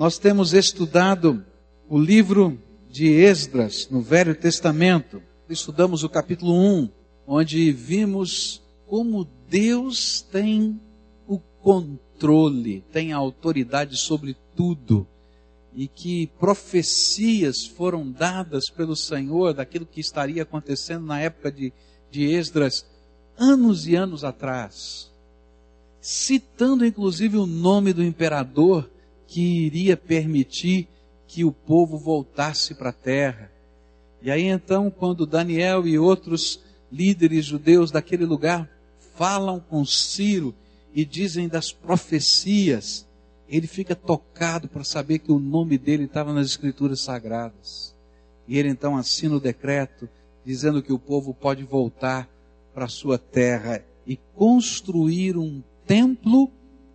Nós temos estudado o livro de Esdras no Velho Testamento. Estudamos o capítulo 1, onde vimos como Deus tem o controle, tem a autoridade sobre tudo e que profecias foram dadas pelo Senhor daquilo que estaria acontecendo na época de, de Esdras, anos e anos atrás, citando inclusive o nome do imperador que iria permitir que o povo voltasse para a terra. E aí então, quando Daniel e outros líderes judeus daquele lugar falam com Ciro e dizem das profecias, ele fica tocado para saber que o nome dele estava nas escrituras sagradas. E ele então assina o decreto dizendo que o povo pode voltar para sua terra e construir um templo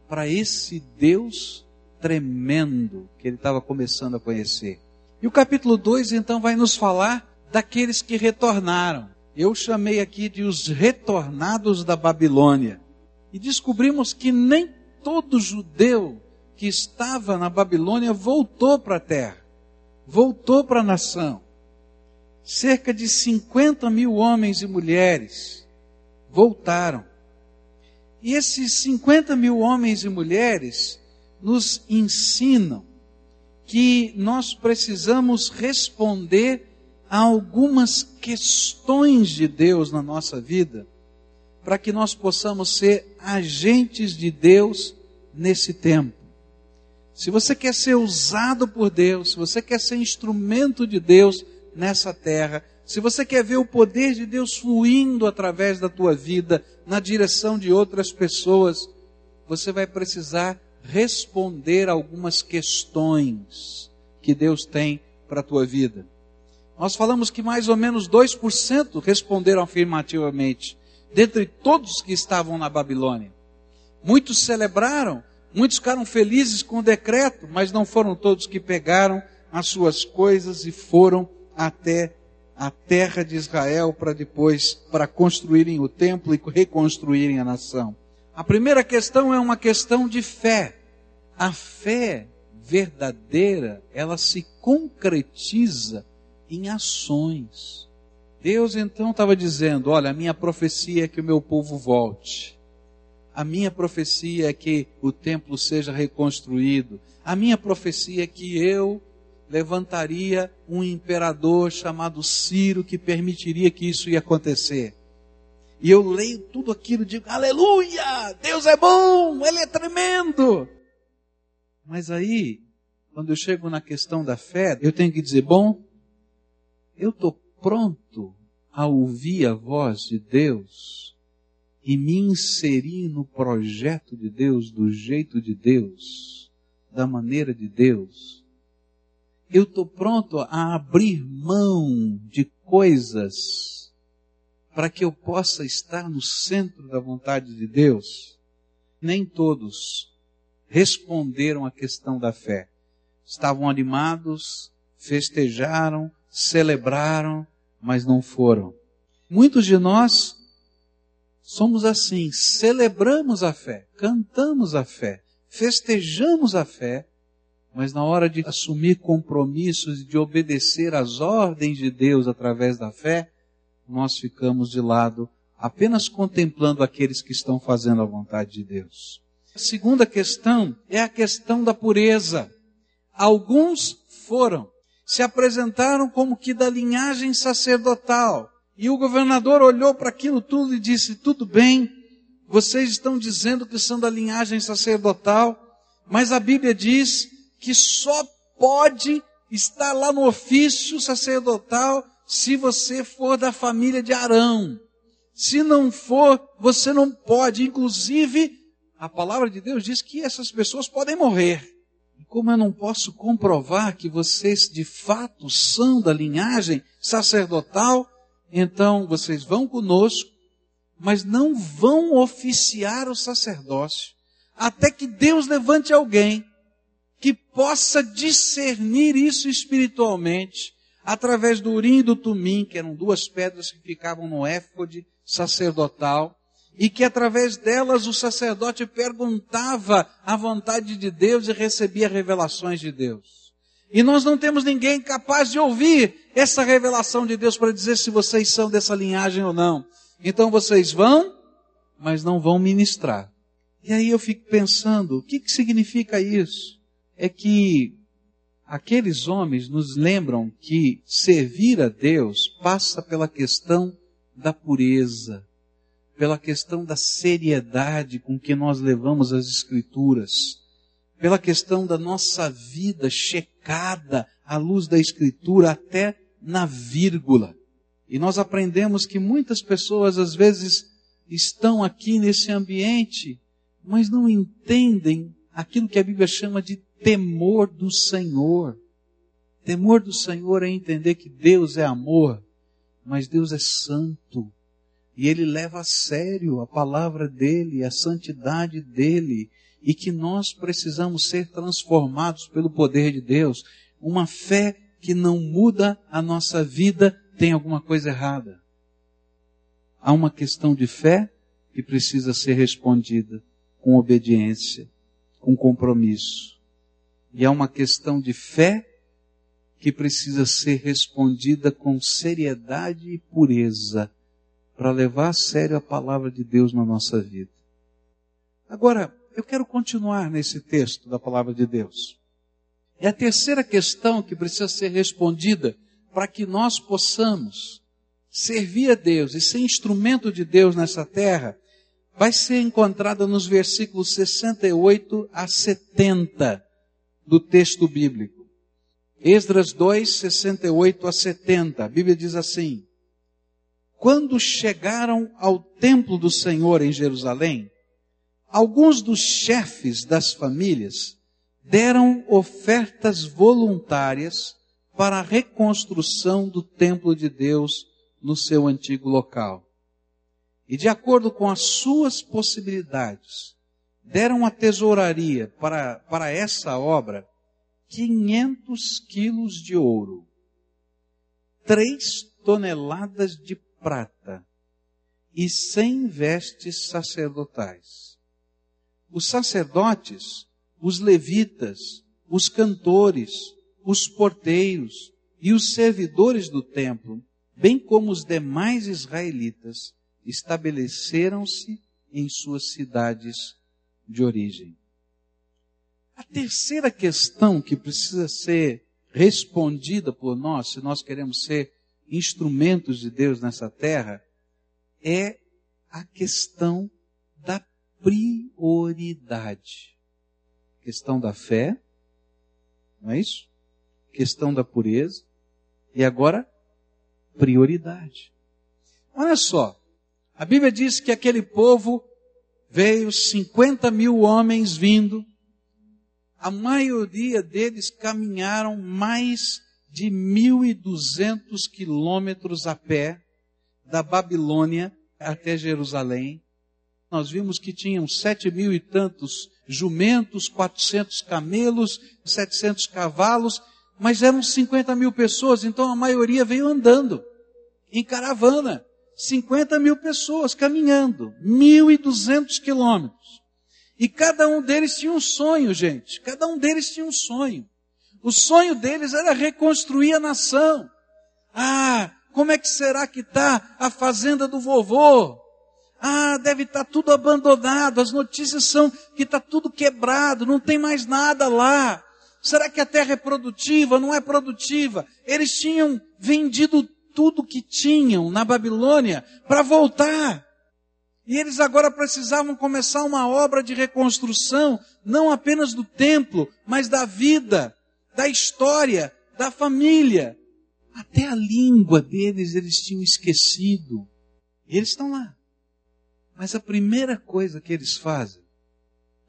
para esse Deus tremendo que ele estava começando a conhecer. E o capítulo 2 então vai nos falar daqueles que retornaram. Eu chamei aqui de os retornados da Babilônia. E descobrimos que nem todo judeu que estava na Babilônia voltou para a terra, voltou para a nação. Cerca de 50 mil homens e mulheres voltaram. E esses 50 mil homens e mulheres nos ensinam que nós precisamos responder a algumas questões de Deus na nossa vida, para que nós possamos ser agentes de Deus nesse tempo. Se você quer ser usado por Deus, se você quer ser instrumento de Deus nessa terra, se você quer ver o poder de Deus fluindo através da tua vida na direção de outras pessoas, você vai precisar responder algumas questões que Deus tem para a tua vida. Nós falamos que mais ou menos 2% responderam afirmativamente, dentre todos que estavam na Babilônia. Muitos celebraram Muitos ficaram felizes com o decreto, mas não foram todos que pegaram as suas coisas e foram até a terra de Israel para depois, para construírem o templo e reconstruírem a nação. A primeira questão é uma questão de fé. A fé verdadeira, ela se concretiza em ações. Deus então estava dizendo: Olha, a minha profecia é que o meu povo volte. A minha profecia é que o templo seja reconstruído. A minha profecia é que eu levantaria um imperador chamado Ciro que permitiria que isso ia acontecer. E eu leio tudo aquilo e digo, aleluia, Deus é bom, Ele é tremendo. Mas aí, quando eu chego na questão da fé, eu tenho que dizer, bom, eu estou pronto a ouvir a voz de Deus e me inserir no projeto de Deus, do jeito de Deus, da maneira de Deus, eu estou pronto a abrir mão de coisas para que eu possa estar no centro da vontade de Deus. Nem todos responderam à questão da fé. Estavam animados, festejaram, celebraram, mas não foram. Muitos de nós somos assim, celebramos a fé, cantamos a fé, festejamos a fé, mas na hora de assumir compromissos e de obedecer às ordens de Deus através da fé, nós ficamos de lado, apenas contemplando aqueles que estão fazendo a vontade de Deus. A segunda questão é a questão da pureza. Alguns foram, se apresentaram como que da linhagem sacerdotal, e o governador olhou para aquilo tudo e disse: Tudo bem, vocês estão dizendo que são da linhagem sacerdotal, mas a Bíblia diz que só pode estar lá no ofício sacerdotal se você for da família de Arão. Se não for, você não pode. Inclusive, a palavra de Deus diz que essas pessoas podem morrer. Como eu não posso comprovar que vocês de fato são da linhagem sacerdotal, então vocês vão conosco, mas não vão oficiar o sacerdócio, até que Deus levante alguém que possa discernir isso espiritualmente, através do urim e do tumim, que eram duas pedras que ficavam no éfode sacerdotal, e que através delas o sacerdote perguntava a vontade de Deus e recebia revelações de Deus. E nós não temos ninguém capaz de ouvir essa revelação de Deus para dizer se vocês são dessa linhagem ou não. Então vocês vão, mas não vão ministrar. E aí eu fico pensando, o que, que significa isso? É que aqueles homens nos lembram que servir a Deus passa pela questão da pureza, pela questão da seriedade com que nós levamos as Escrituras, pela questão da nossa vida checada à luz da Escritura até na vírgula. E nós aprendemos que muitas pessoas às vezes estão aqui nesse ambiente, mas não entendem aquilo que a Bíblia chama de temor do Senhor. Temor do Senhor é entender que Deus é amor, mas Deus é santo. E ele leva a sério a palavra dele, a santidade dele, e que nós precisamos ser transformados pelo poder de Deus. Uma fé que não muda a nossa vida tem alguma coisa errada. Há uma questão de fé que precisa ser respondida com obediência, com compromisso. E há uma questão de fé que precisa ser respondida com seriedade e pureza para levar a sério a palavra de Deus na nossa vida. Agora, eu quero continuar nesse texto da palavra de Deus. É a terceira questão que precisa ser respondida para que nós possamos servir a Deus e ser instrumento de Deus nessa terra, vai ser encontrada nos versículos 68 a 70 do texto bíblico. Esdras 2, 68 a 70. A Bíblia diz assim: quando chegaram ao templo do Senhor em Jerusalém, alguns dos chefes das famílias deram ofertas voluntárias para a reconstrução do templo de Deus no seu antigo local. E de acordo com as suas possibilidades, deram a tesouraria para, para essa obra 500 quilos de ouro, 3 toneladas de prata e cem vestes sacerdotais. Os sacerdotes, os levitas, os cantores, os porteiros e os servidores do templo, bem como os demais israelitas, estabeleceram-se em suas cidades de origem. A terceira questão que precisa ser respondida por nós, se nós queremos ser instrumentos de Deus nessa terra, é a questão da prioridade. Questão da fé, não é isso? Questão da pureza. E agora, prioridade. Olha só, a Bíblia diz que aquele povo veio 50 mil homens vindo, a maioria deles caminharam mais de 1.200 quilômetros a pé da Babilônia até Jerusalém. Nós vimos que tinham sete mil e tantos jumentos, 400 camelos, 700 cavalos, mas eram 50 mil pessoas, então a maioria veio andando, em caravana. 50 mil pessoas caminhando, 1.200 quilômetros. E cada um deles tinha um sonho, gente. Cada um deles tinha um sonho. O sonho deles era reconstruir a nação. Ah, como é que será que está a fazenda do vovô? Ah, deve estar tá tudo abandonado. As notícias são que está tudo quebrado, não tem mais nada lá. Será que a terra é produtiva? Não é produtiva? Eles tinham vendido tudo que tinham na Babilônia para voltar. E eles agora precisavam começar uma obra de reconstrução, não apenas do templo, mas da vida, da história, da família. Até a língua deles eles tinham esquecido. E eles estão lá. Mas a primeira coisa que eles fazem,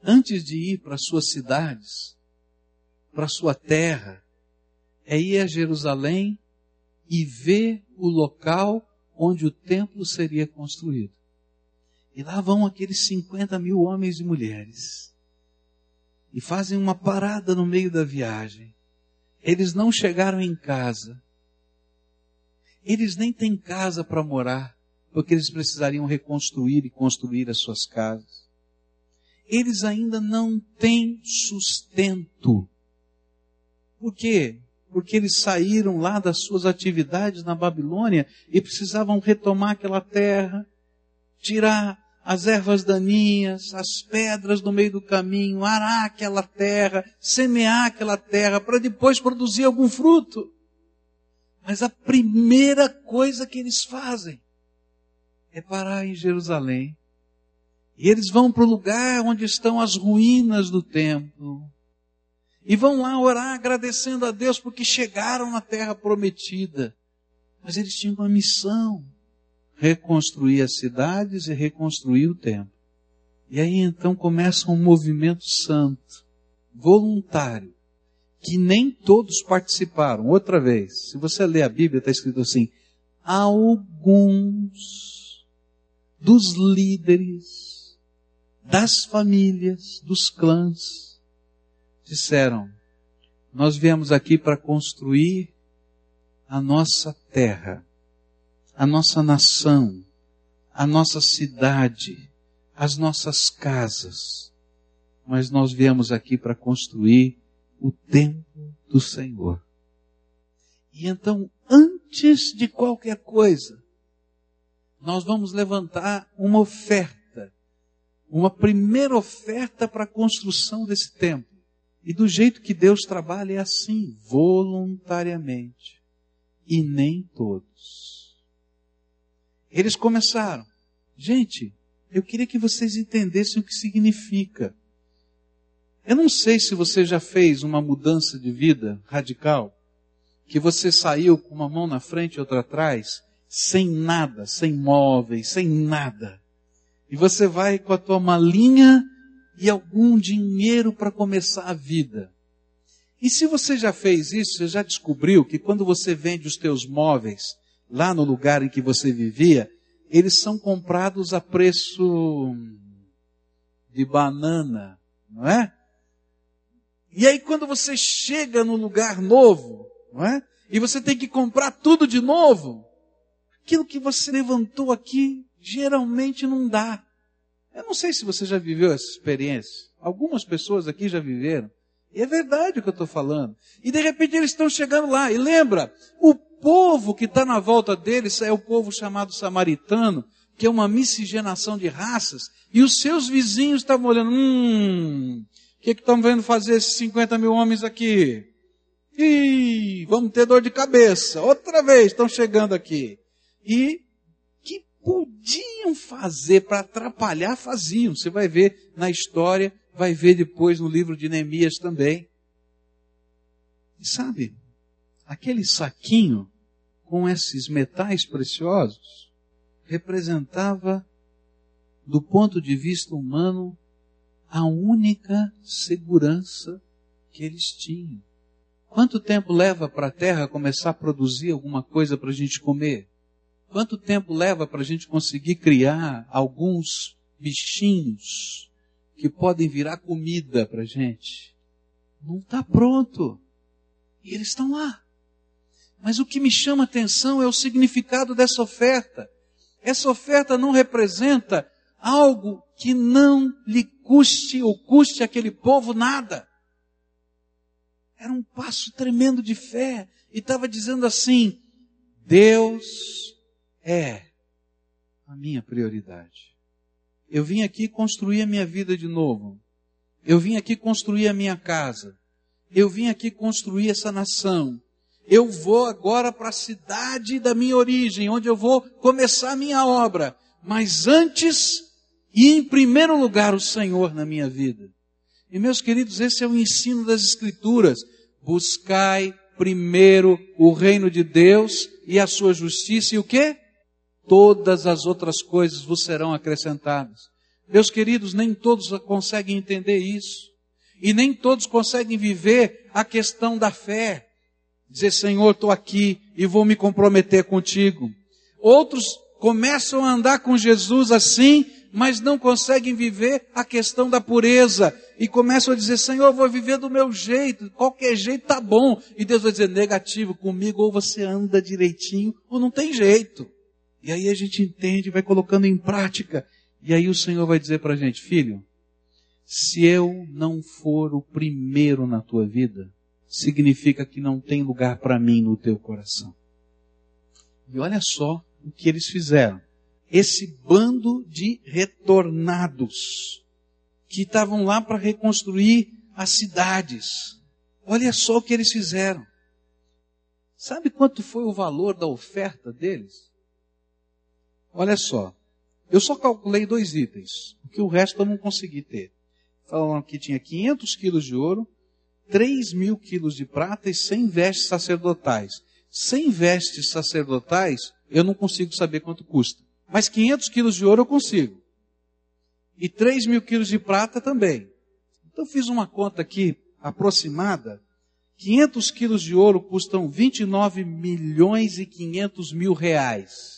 antes de ir para suas cidades, para sua terra, é ir a Jerusalém e ver o local onde o templo seria construído. E lá vão aqueles 50 mil homens e mulheres. E fazem uma parada no meio da viagem. Eles não chegaram em casa. Eles nem têm casa para morar. porque eles precisariam reconstruir e construir as suas casas. Eles ainda não têm sustento. Por quê? Porque eles saíram lá das suas atividades na Babilônia e precisavam retomar aquela terra, tirar as ervas daninhas, as pedras no meio do caminho, arar aquela terra, semear aquela terra para depois produzir algum fruto. Mas a primeira coisa que eles fazem é parar em Jerusalém. E eles vão para o lugar onde estão as ruínas do templo. E vão lá orar agradecendo a Deus porque chegaram na terra prometida. Mas eles tinham uma missão reconstruir as cidades e reconstruir o templo. E aí então começa um movimento santo, voluntário, que nem todos participaram. Outra vez, se você ler a Bíblia, está escrito assim: alguns dos líderes, das famílias, dos clãs, disseram: Nós viemos aqui para construir a nossa terra a nossa nação, a nossa cidade, as nossas casas. Mas nós viemos aqui para construir o templo do Senhor. E então, antes de qualquer coisa, nós vamos levantar uma oferta, uma primeira oferta para a construção desse templo. E do jeito que Deus trabalha é assim, voluntariamente. E nem todos. Eles começaram. Gente, eu queria que vocês entendessem o que significa. Eu não sei se você já fez uma mudança de vida radical, que você saiu com uma mão na frente e outra atrás, sem nada, sem móveis, sem nada. E você vai com a tua malinha e algum dinheiro para começar a vida. E se você já fez isso, você já descobriu que quando você vende os teus móveis, lá no lugar em que você vivia, eles são comprados a preço de banana, não é? E aí quando você chega no lugar novo, não é? E você tem que comprar tudo de novo, aquilo que você levantou aqui geralmente não dá. Eu não sei se você já viveu essa experiência. Algumas pessoas aqui já viveram. E é verdade o que eu estou falando. E de repente eles estão chegando lá. E lembra, o povo que está na volta deles é o povo chamado samaritano, que é uma miscigenação de raças, e os seus vizinhos estavam olhando, hum, o que estão vendo fazer esses 50 mil homens aqui? Ih, vamos ter dor de cabeça, outra vez estão chegando aqui. E podiam fazer para atrapalhar, faziam. Você vai ver na história, vai ver depois no livro de Neemias também. E sabe, aquele saquinho com esses metais preciosos representava, do ponto de vista humano, a única segurança que eles tinham. Quanto tempo leva para a terra começar a produzir alguma coisa para a gente comer? Quanto tempo leva para a gente conseguir criar alguns bichinhos que podem virar comida para a gente? Não está pronto. E eles estão lá. Mas o que me chama atenção é o significado dessa oferta. Essa oferta não representa algo que não lhe custe ou custe aquele povo nada. Era um passo tremendo de fé. E estava dizendo assim: Deus é a minha prioridade. Eu vim aqui construir a minha vida de novo. Eu vim aqui construir a minha casa. Eu vim aqui construir essa nação eu vou agora para a cidade da minha origem, onde eu vou começar a minha obra. Mas antes, e em primeiro lugar, o Senhor na minha vida. E meus queridos, esse é o ensino das Escrituras. Buscai primeiro o reino de Deus e a sua justiça, e o que? Todas as outras coisas vos serão acrescentadas. Meus queridos, nem todos conseguem entender isso. E nem todos conseguem viver a questão da fé dizer, Senhor, estou aqui e vou me comprometer contigo. Outros começam a andar com Jesus assim, mas não conseguem viver a questão da pureza e começam a dizer, Senhor, eu vou viver do meu jeito, qualquer jeito tá bom. E Deus vai dizer, negativo, comigo ou você anda direitinho ou não tem jeito. E aí a gente entende, vai colocando em prática. E aí o Senhor vai dizer para a gente, filho, se eu não for o primeiro na tua vida, significa que não tem lugar para mim no teu coração. E olha só o que eles fizeram. Esse bando de retornados que estavam lá para reconstruir as cidades. Olha só o que eles fizeram. Sabe quanto foi o valor da oferta deles? Olha só. Eu só calculei dois itens, porque o resto eu não consegui ter. Falaram que tinha 500 quilos de ouro, 3 mil quilos de prata e 100 vestes sacerdotais. 100 vestes sacerdotais, eu não consigo saber quanto custa. Mas 500 quilos de ouro eu consigo. E 3 mil quilos de prata também. Então fiz uma conta aqui aproximada. 500 quilos de ouro custam 29 milhões e 500 mil reais.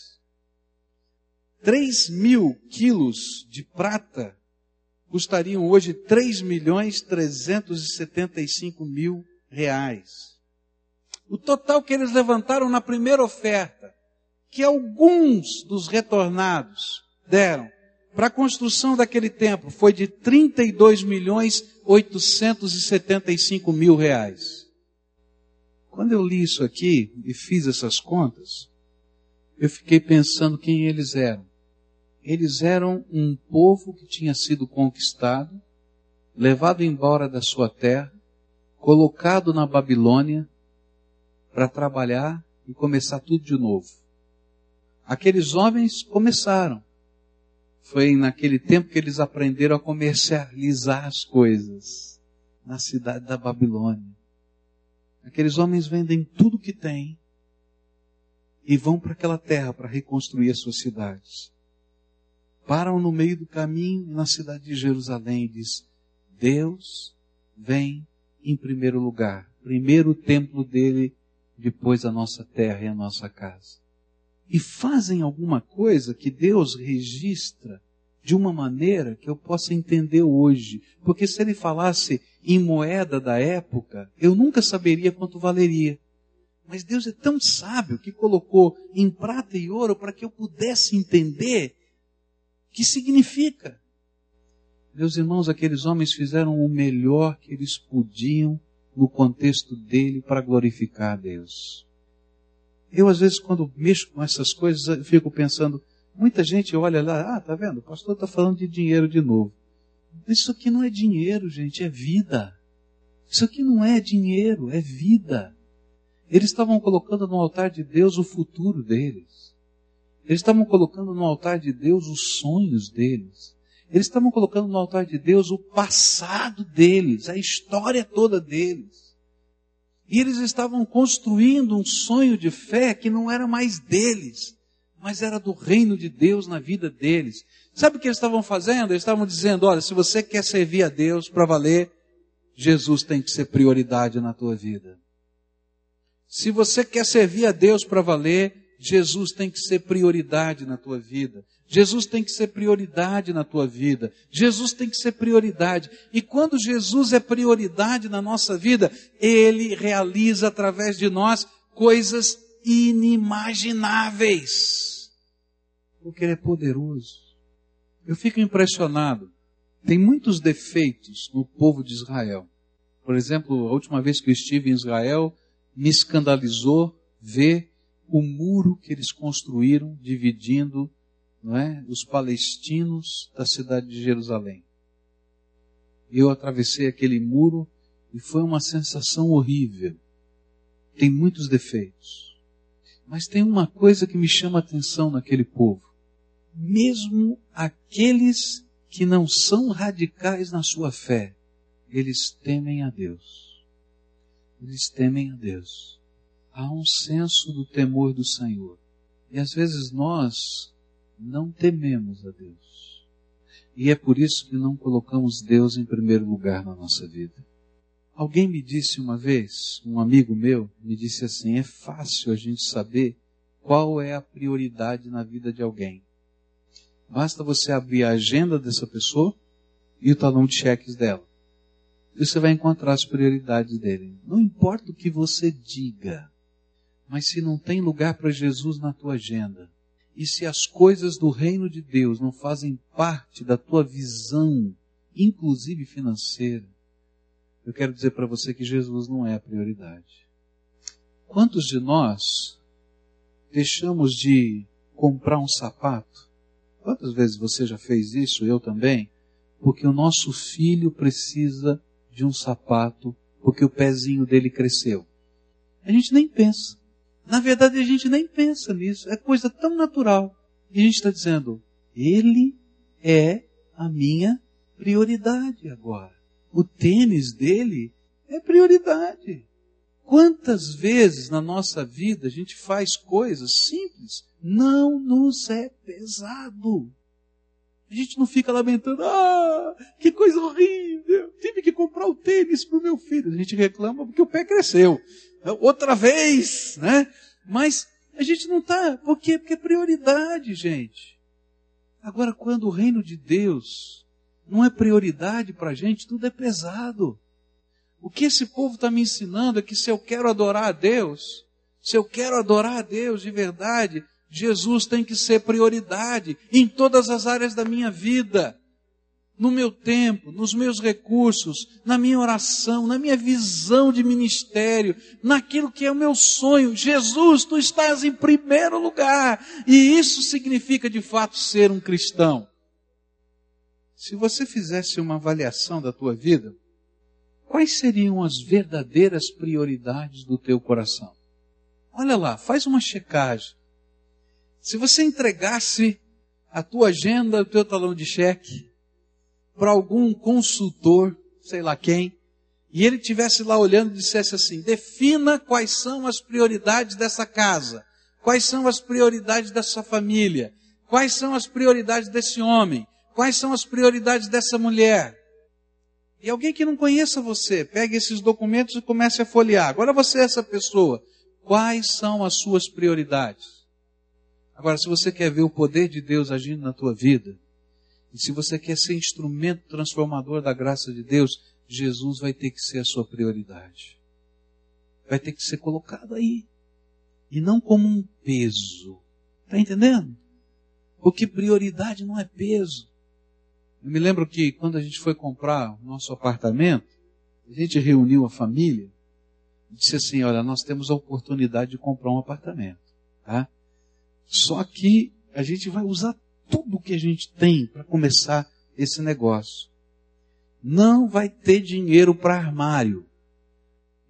3 mil quilos de prata custariam hoje 3 milhões 375 mil reais. O total que eles levantaram na primeira oferta, que alguns dos retornados deram para a construção daquele templo, foi de 32 milhões 875 mil reais. Quando eu li isso aqui e fiz essas contas, eu fiquei pensando quem eles eram. Eles eram um povo que tinha sido conquistado, levado embora da sua terra, colocado na Babilônia para trabalhar e começar tudo de novo. Aqueles homens começaram. Foi naquele tempo que eles aprenderam a comercializar as coisas na cidade da Babilônia. Aqueles homens vendem tudo que têm e vão para aquela terra para reconstruir as suas cidades param no meio do caminho na cidade de Jerusalém e diz: Deus vem em primeiro lugar. Primeiro o templo dele, depois a nossa terra e a nossa casa. E fazem alguma coisa que Deus registra de uma maneira que eu possa entender hoje. Porque se ele falasse em moeda da época, eu nunca saberia quanto valeria. Mas Deus é tão sábio que colocou em prata e ouro para que eu pudesse entender que significa. Meus irmãos, aqueles homens fizeram o melhor que eles podiam no contexto dele para glorificar a Deus. Eu, às vezes, quando mexo com essas coisas, fico pensando, muita gente olha lá, ah, tá vendo, o pastor está falando de dinheiro de novo. Isso aqui não é dinheiro, gente, é vida. Isso aqui não é dinheiro, é vida. Eles estavam colocando no altar de Deus o futuro deles. Eles estavam colocando no altar de Deus os sonhos deles. Eles estavam colocando no altar de Deus o passado deles, a história toda deles. E eles estavam construindo um sonho de fé que não era mais deles, mas era do reino de Deus na vida deles. Sabe o que eles estavam fazendo? Eles estavam dizendo: olha, se você quer servir a Deus para valer, Jesus tem que ser prioridade na tua vida. Se você quer servir a Deus para valer, Jesus tem que ser prioridade na tua vida. Jesus tem que ser prioridade na tua vida. Jesus tem que ser prioridade. E quando Jesus é prioridade na nossa vida, Ele realiza através de nós coisas inimagináveis. Porque Ele é poderoso. Eu fico impressionado. Tem muitos defeitos no povo de Israel. Por exemplo, a última vez que eu estive em Israel, me escandalizou ver o muro que eles construíram dividindo não é, os palestinos da cidade de Jerusalém. Eu atravessei aquele muro e foi uma sensação horrível. Tem muitos defeitos. Mas tem uma coisa que me chama a atenção naquele povo. Mesmo aqueles que não são radicais na sua fé, eles temem a Deus. Eles temem a Deus há um senso do temor do Senhor. E às vezes nós não tememos a Deus. E é por isso que não colocamos Deus em primeiro lugar na nossa vida. Alguém me disse uma vez, um amigo meu, me disse assim: é fácil a gente saber qual é a prioridade na vida de alguém. Basta você abrir a agenda dessa pessoa e o talão de cheques dela. E você vai encontrar as prioridades dele. Não importa o que você diga, mas se não tem lugar para Jesus na tua agenda, E se as coisas do reino de Deus não fazem parte da tua visão, inclusive financeira, eu quero dizer para você que Jesus não é a prioridade. Quantos de nós deixamos de comprar um sapato? Quantas vezes você já fez isso? Eu também. Porque o nosso filho precisa de um sapato, porque o pezinho dele cresceu. A gente nem pensa. Na verdade, a gente nem pensa nisso. É coisa tão natural. E a gente está dizendo, ele é a minha prioridade agora. O tênis dele é prioridade. Quantas vezes na nossa vida a gente faz coisas simples, não nos é pesado. A gente não fica lamentando, ah, que coisa horrível, tive que comprar o tênis para o meu filho. A gente reclama porque o pé cresceu. Outra vez, né? Mas a gente não está, por quê? Porque é prioridade, gente. Agora, quando o reino de Deus não é prioridade para a gente, tudo é pesado. O que esse povo está me ensinando é que se eu quero adorar a Deus, se eu quero adorar a Deus de verdade, Jesus tem que ser prioridade em todas as áreas da minha vida. No meu tempo, nos meus recursos, na minha oração, na minha visão de ministério, naquilo que é o meu sonho. Jesus, tu estás em primeiro lugar. E isso significa de fato ser um cristão. Se você fizesse uma avaliação da tua vida, quais seriam as verdadeiras prioridades do teu coração? Olha lá, faz uma checagem. Se você entregasse a tua agenda, o teu talão de cheque para algum consultor, sei lá quem, e ele tivesse lá olhando e dissesse assim: defina quais são as prioridades dessa casa, quais são as prioridades dessa família, quais são as prioridades desse homem, quais são as prioridades dessa mulher. E alguém que não conheça você, pegue esses documentos e comece a folhear. Agora você é essa pessoa. Quais são as suas prioridades? Agora, se você quer ver o poder de Deus agindo na tua vida, e se você quer ser instrumento transformador da graça de Deus, Jesus vai ter que ser a sua prioridade. Vai ter que ser colocado aí. E não como um peso. Está entendendo? Porque prioridade não é peso. Eu me lembro que quando a gente foi comprar o nosso apartamento, a gente reuniu a família e disse assim: Olha, nós temos a oportunidade de comprar um apartamento. Tá? Só que a gente vai usar tudo o que a gente tem para começar esse negócio. Não vai ter dinheiro para armário.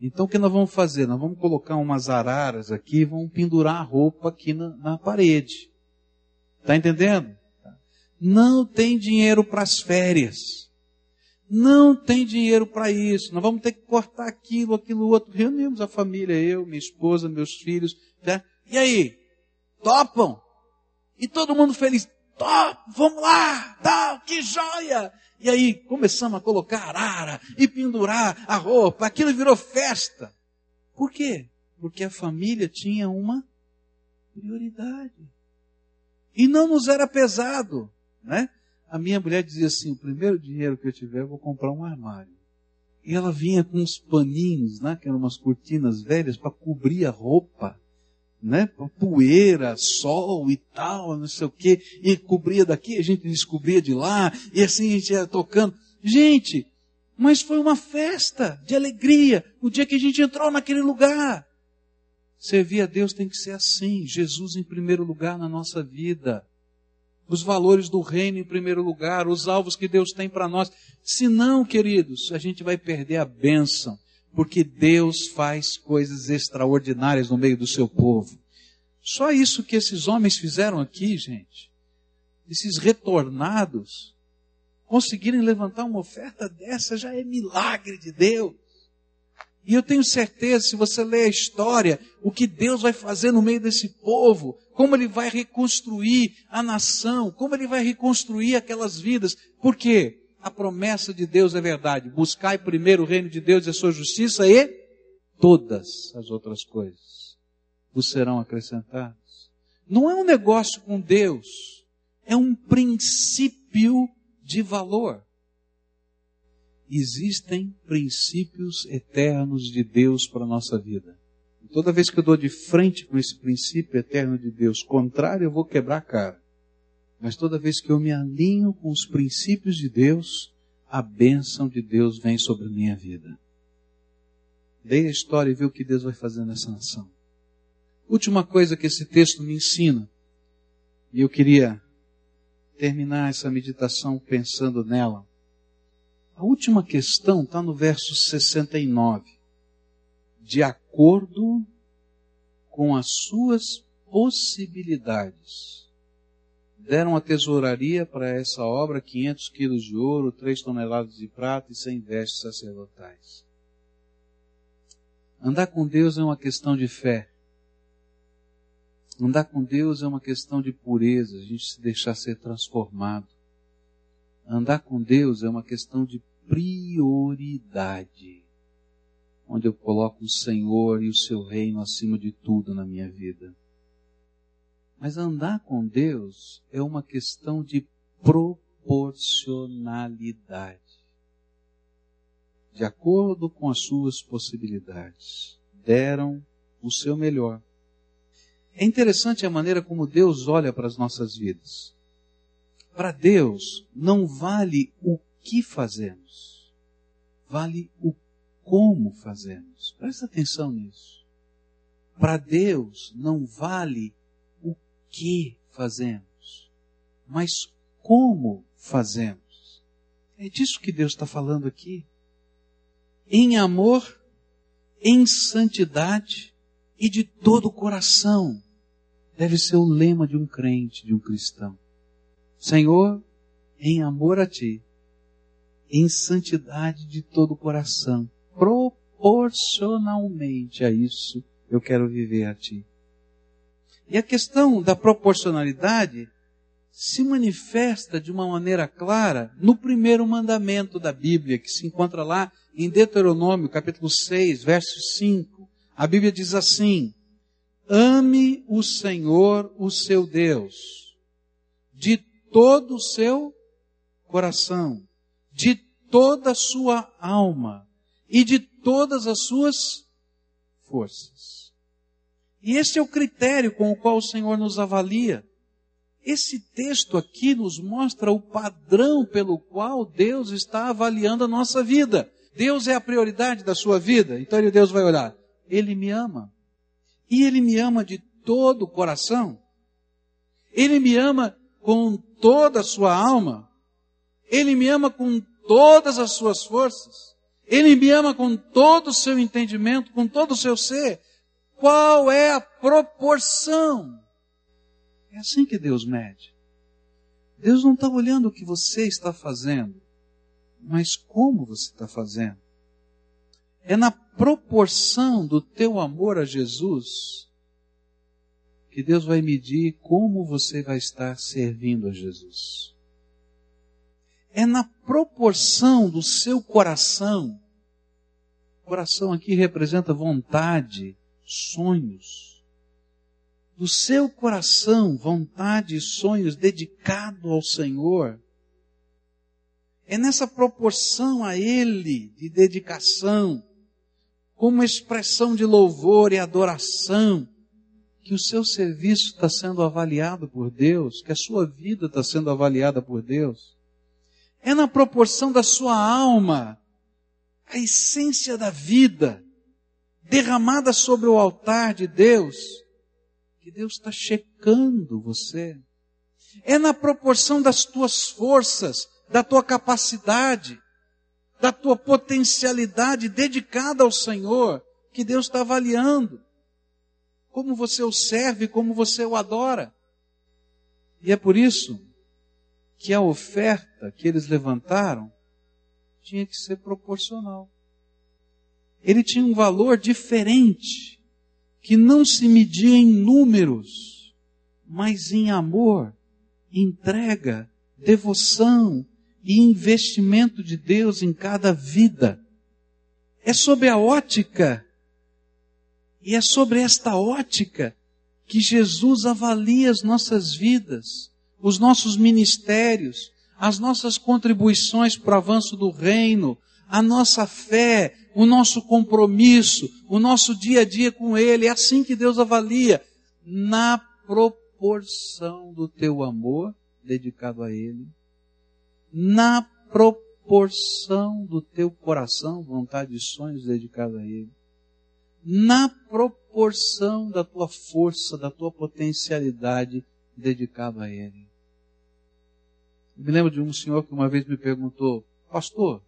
Então o que nós vamos fazer? Nós vamos colocar umas araras aqui, vamos pendurar a roupa aqui na, na parede. Está entendendo? Não tem dinheiro para as férias. Não tem dinheiro para isso. Nós vamos ter que cortar aquilo, aquilo outro. Reunimos a família, eu, minha esposa, meus filhos. Tá? E aí? Topam? E todo mundo feliz. Top, vamos lá, tal, que joia! E aí começamos a colocar arara e pendurar a roupa. Aquilo virou festa. Por quê? Porque a família tinha uma prioridade. E não nos era pesado, né? A minha mulher dizia assim: o primeiro dinheiro que eu tiver, eu vou comprar um armário. E ela vinha com uns paninhos, né? Que eram umas cortinas velhas para cobrir a roupa né? Poeira, sol e tal, não sei o quê, e cobria daqui, a gente descobria de lá, e assim a gente ia tocando. Gente, mas foi uma festa de alegria o dia que a gente entrou naquele lugar. Servir a Deus tem que ser assim, Jesus em primeiro lugar na nossa vida. Os valores do reino em primeiro lugar, os alvos que Deus tem para nós. Se não, queridos, a gente vai perder a bênção porque Deus faz coisas extraordinárias no meio do seu povo. Só isso que esses homens fizeram aqui, gente, esses retornados, conseguirem levantar uma oferta dessa já é milagre de Deus. E eu tenho certeza, se você ler a história, o que Deus vai fazer no meio desse povo, como Ele vai reconstruir a nação, como Ele vai reconstruir aquelas vidas. Por quê? A promessa de Deus é verdade. Buscai primeiro o reino de Deus e a sua justiça e todas as outras coisas vos serão acrescentadas. Não é um negócio com Deus, é um princípio de valor. Existem princípios eternos de Deus para a nossa vida. Toda vez que eu dou de frente com esse princípio eterno de Deus contrário, eu vou quebrar a cara. Mas toda vez que eu me alinho com os princípios de Deus, a bênção de Deus vem sobre a minha vida. Leia a história e vê o que Deus vai fazer nessa nação. Última coisa que esse texto me ensina, e eu queria terminar essa meditação pensando nela. A última questão está no verso 69. De acordo com as suas possibilidades deram a tesouraria para essa obra 500 quilos de ouro, 3 toneladas de prata e 100 vestes sacerdotais. Andar com Deus é uma questão de fé. Andar com Deus é uma questão de pureza, a gente se deixar ser transformado. Andar com Deus é uma questão de prioridade, onde eu coloco o Senhor e o seu reino acima de tudo na minha vida. Mas andar com Deus é uma questão de proporcionalidade. De acordo com as suas possibilidades, deram o seu melhor. É interessante a maneira como Deus olha para as nossas vidas. Para Deus, não vale o que fazemos, vale o como fazemos. Presta atenção nisso. Para Deus, não vale que fazemos, mas como fazemos. É disso que Deus está falando aqui. Em amor, em santidade e de todo o coração. Deve ser o lema de um crente, de um cristão. Senhor, em amor a Ti, em santidade de todo o coração, proporcionalmente a isso, eu quero viver a Ti. E a questão da proporcionalidade se manifesta de uma maneira clara no primeiro mandamento da Bíblia, que se encontra lá em Deuteronômio, capítulo 6, verso 5. A Bíblia diz assim: Ame o Senhor, o seu Deus, de todo o seu coração, de toda a sua alma e de todas as suas forças. E esse é o critério com o qual o Senhor nos avalia. Esse texto aqui nos mostra o padrão pelo qual Deus está avaliando a nossa vida. Deus é a prioridade da sua vida. Então Deus vai olhar. Ele me ama. E Ele me ama de todo o coração. Ele me ama com toda a sua alma. Ele me ama com todas as suas forças. Ele me ama com todo o seu entendimento, com todo o seu ser. Qual é a proporção? É assim que Deus mede. Deus não está olhando o que você está fazendo, mas como você está fazendo. É na proporção do teu amor a Jesus que Deus vai medir como você vai estar servindo a Jesus. É na proporção do seu coração. Coração aqui representa vontade, sonhos, do seu coração, vontade e sonhos dedicado ao Senhor. É nessa proporção a Ele de dedicação, como expressão de louvor e adoração, que o seu serviço está sendo avaliado por Deus, que a sua vida está sendo avaliada por Deus. É na proporção da sua alma, a essência da vida, derramada sobre o altar de Deus, que Deus está checando você. É na proporção das tuas forças, da tua capacidade, da tua potencialidade dedicada ao Senhor, que Deus está avaliando. Como você o serve, como você o adora. E é por isso que a oferta que eles levantaram tinha que ser proporcional ele tinha um valor diferente, que não se media em números, mas em amor, entrega, devoção e investimento de Deus em cada vida. É sobre a ótica, e é sobre esta ótica que Jesus avalia as nossas vidas, os nossos ministérios, as nossas contribuições para o avanço do reino, a nossa fé, o nosso compromisso, o nosso dia a dia com Ele. É assim que Deus avalia, na proporção do teu amor dedicado a Ele, na proporção do teu coração, vontade e sonhos dedicados a Ele, na proporção da tua força, da tua potencialidade dedicado a Ele. Eu me lembro de um senhor que uma vez me perguntou, pastor,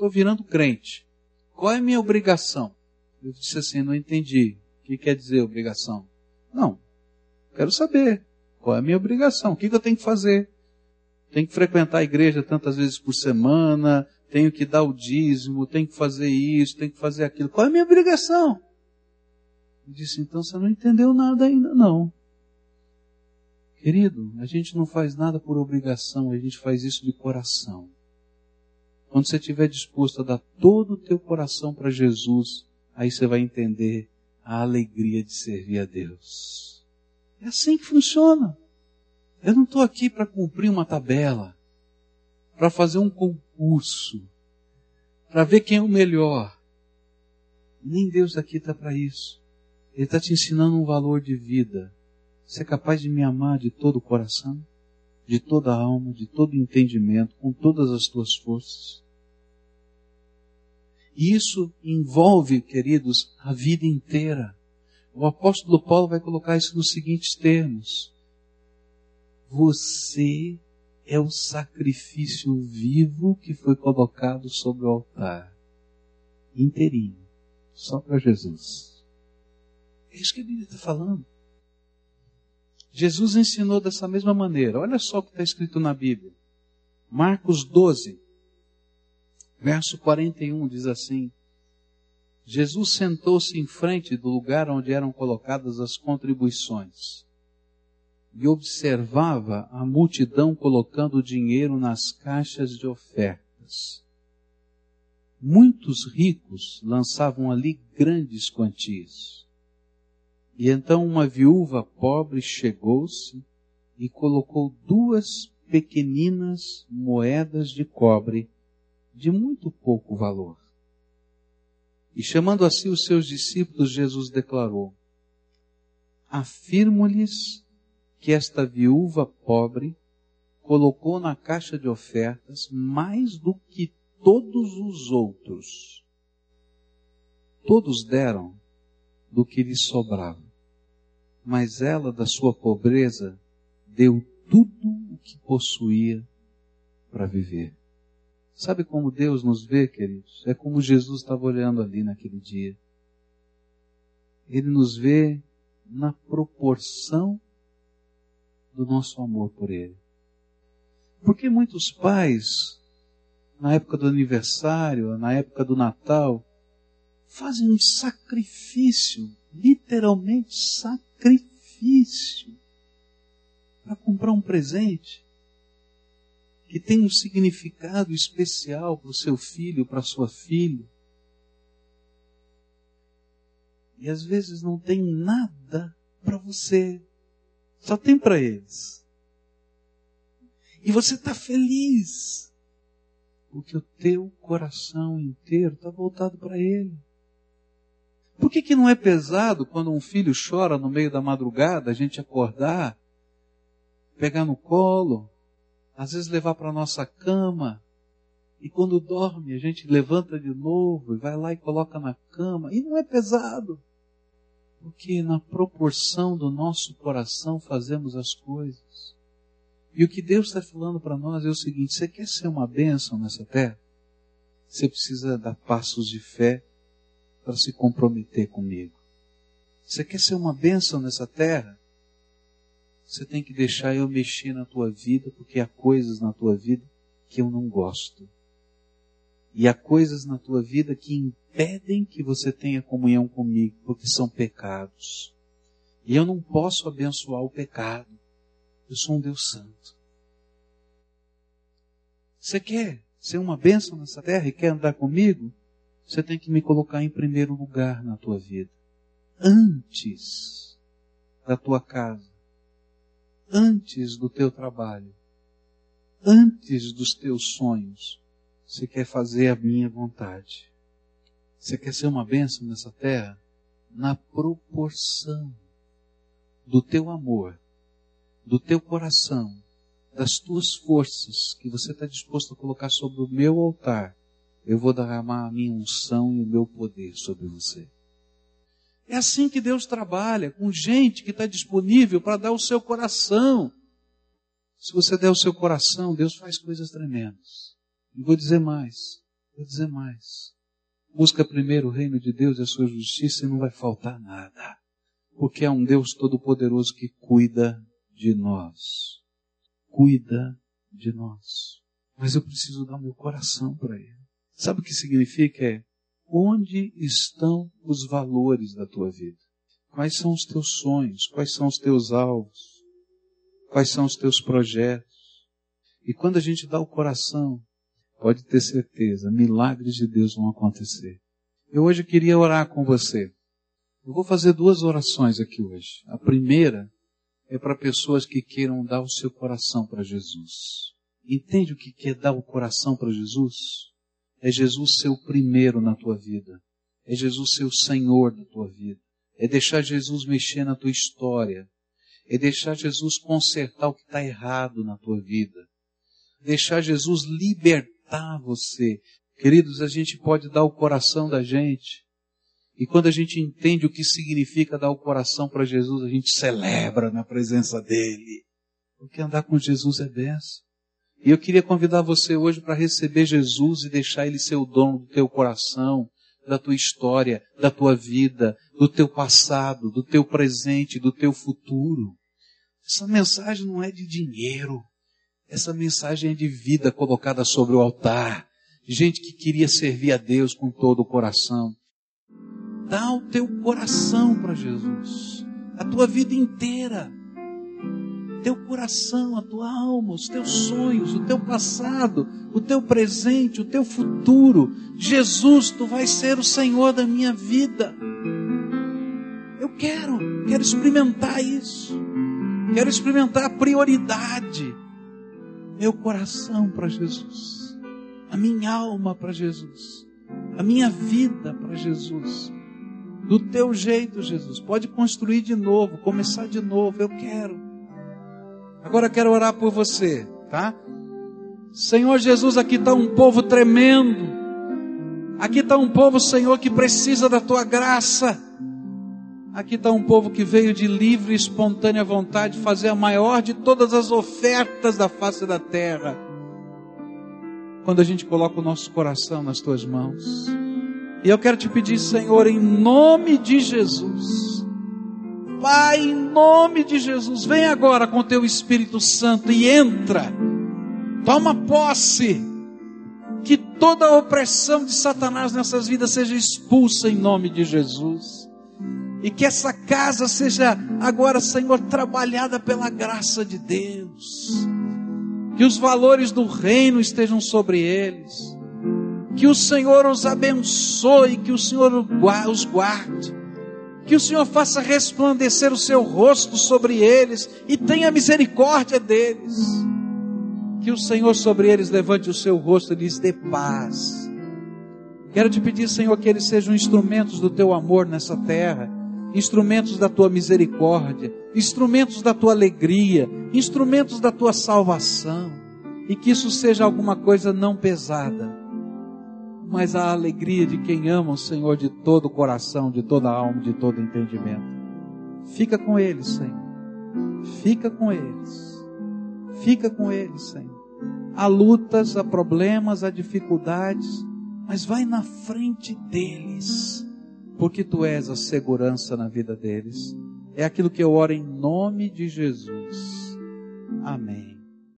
estou virando crente, qual é a minha obrigação? Eu disse assim, não entendi. O que quer dizer obrigação? Não, quero saber qual é a minha obrigação, o que, eu tenho que fazer? Tenho que frequentar a igreja tantas vezes por semana, tenho que dar o dízimo, tenho que fazer isso, tenho que fazer aquilo. Qual é a minha obrigação? Ele disse, então você não entendeu nada ainda não. Querido, a gente não faz nada por obrigação, a gente faz isso de coração. Quando você estiver disposto a dar todo o teu coração para Jesus, aí você vai entender a alegria de servir a Deus. É assim que funciona. Eu não estou aqui para cumprir uma tabela, para fazer um concurso, para ver quem é o melhor. Nem Deus aqui está para isso. Ele está te ensinando um valor de vida. Você é capaz de me amar de todo o coração, de toda a alma, de todo entendimento, com todas as tuas forças. E isso envolve, queridos, a vida inteira. O apóstolo Paulo vai colocar isso nos seguintes termos: Você é o sacrifício vivo que foi colocado sobre o altar, inteirinho, só para Jesus. É isso que a Bíblia está falando. Jesus ensinou dessa mesma maneira. Olha só o que está escrito na Bíblia. Marcos 12, verso 41 diz assim: Jesus sentou-se em frente do lugar onde eram colocadas as contribuições e observava a multidão colocando dinheiro nas caixas de ofertas. Muitos ricos lançavam ali grandes quantias. E então uma viúva pobre chegou-se e colocou duas pequeninas moedas de cobre de muito pouco valor. E chamando a si os seus discípulos, Jesus declarou: Afirmo-lhes que esta viúva pobre colocou na caixa de ofertas mais do que todos os outros. Todos deram do que lhes sobrava. Mas ela, da sua pobreza, deu tudo o que possuía para viver. Sabe como Deus nos vê, queridos? É como Jesus estava olhando ali naquele dia. Ele nos vê na proporção do nosso amor por Ele. Porque muitos pais, na época do aniversário, na época do Natal, fazem um sacrifício, literalmente sacrifício, para comprar um presente que tem um significado especial para o seu filho, para a sua filha. E às vezes não tem nada para você. Só tem para eles. E você está feliz. Porque o teu coração inteiro está voltado para Ele. Por que, que não é pesado quando um filho chora no meio da madrugada, a gente acordar, pegar no colo, às vezes levar para a nossa cama, e quando dorme a gente levanta de novo e vai lá e coloca na cama, e não é pesado. Porque na proporção do nosso coração fazemos as coisas. E o que Deus está falando para nós é o seguinte: você quer ser uma bênção nessa terra? Você precisa dar passos de fé para se comprometer comigo. Você quer ser uma bênção nessa terra? Você tem que deixar eu mexer na tua vida, porque há coisas na tua vida que eu não gosto. E há coisas na tua vida que impedem que você tenha comunhão comigo, porque são pecados. E eu não posso abençoar o pecado. Eu sou um Deus Santo. Você quer ser uma bênção nessa terra e quer andar comigo? Você tem que me colocar em primeiro lugar na tua vida. Antes da tua casa. Antes do teu trabalho. Antes dos teus sonhos Você quer fazer a minha vontade. Você quer ser uma bênção nessa terra? Na proporção do teu amor, do teu coração, das tuas forças que você está disposto a colocar sobre o meu altar, eu vou derramar a minha unção e o meu poder sobre você. É assim que Deus trabalha, com gente que está disponível para dar o seu coração. Se você der o seu coração, Deus faz coisas tremendas. E vou dizer mais, vou dizer mais. Busca primeiro o reino de Deus e a sua justiça e não vai faltar nada. Porque é um Deus todo-poderoso que cuida de nós. Cuida de nós. Mas eu preciso dar meu coração para Ele. Sabe o que significa? É onde estão os valores da tua vida? Quais são os teus sonhos? Quais são os teus alvos? Quais são os teus projetos? E quando a gente dá o coração, pode ter certeza, milagres de Deus vão acontecer. Eu hoje queria orar com você. Eu vou fazer duas orações aqui hoje. A primeira é para pessoas que queiram dar o seu coração para Jesus. Entende o que é dar o coração para Jesus? É Jesus ser o primeiro na tua vida. É Jesus ser o Senhor da tua vida. É deixar Jesus mexer na tua história. É deixar Jesus consertar o que está errado na tua vida. Deixar Jesus libertar você. Queridos, a gente pode dar o coração da gente. E quando a gente entende o que significa dar o coração para Jesus, a gente celebra na presença dele. Porque andar com Jesus é benção. E eu queria convidar você hoje para receber Jesus e deixar Ele ser o dono do teu coração, da tua história, da tua vida, do teu passado, do teu presente, do teu futuro. Essa mensagem não é de dinheiro. Essa mensagem é de vida colocada sobre o altar. Gente que queria servir a Deus com todo o coração. Dá o teu coração para Jesus. A tua vida inteira teu coração, a tua alma, os teus sonhos, o teu passado, o teu presente, o teu futuro. Jesus, tu vais ser o Senhor da minha vida. Eu quero, quero experimentar isso. Quero experimentar a prioridade. Meu coração para Jesus. A minha alma para Jesus. A minha vida para Jesus. Do teu jeito, Jesus. Pode construir de novo, começar de novo. Eu quero. Agora eu quero orar por você, tá? Senhor Jesus, aqui está um povo tremendo. Aqui está um povo, Senhor, que precisa da tua graça. Aqui está um povo que veio de livre e espontânea vontade fazer a maior de todas as ofertas da face da terra. Quando a gente coloca o nosso coração nas tuas mãos. E eu quero te pedir, Senhor, em nome de Jesus, Pai, em nome de Jesus, vem agora com teu Espírito Santo e entra. Toma posse. Que toda a opressão de Satanás nessas vidas seja expulsa em nome de Jesus. E que essa casa seja agora, Senhor, trabalhada pela graça de Deus. Que os valores do reino estejam sobre eles. Que o Senhor os abençoe, que o Senhor os guarde que o Senhor faça resplandecer o seu rosto sobre eles e tenha misericórdia deles. Que o Senhor sobre eles levante o seu rosto e lhes dê paz. Quero te pedir, Senhor, que eles sejam instrumentos do teu amor nessa terra, instrumentos da tua misericórdia, instrumentos da tua alegria, instrumentos da tua salvação, e que isso seja alguma coisa não pesada, mas a alegria de quem ama o Senhor de todo o coração, de toda a alma, de todo o entendimento. Fica com eles, Senhor. Fica com eles. Fica com eles, Senhor. Há lutas, há problemas, há dificuldades, mas vai na frente deles, porque tu és a segurança na vida deles. É aquilo que eu oro em nome de Jesus. Amém.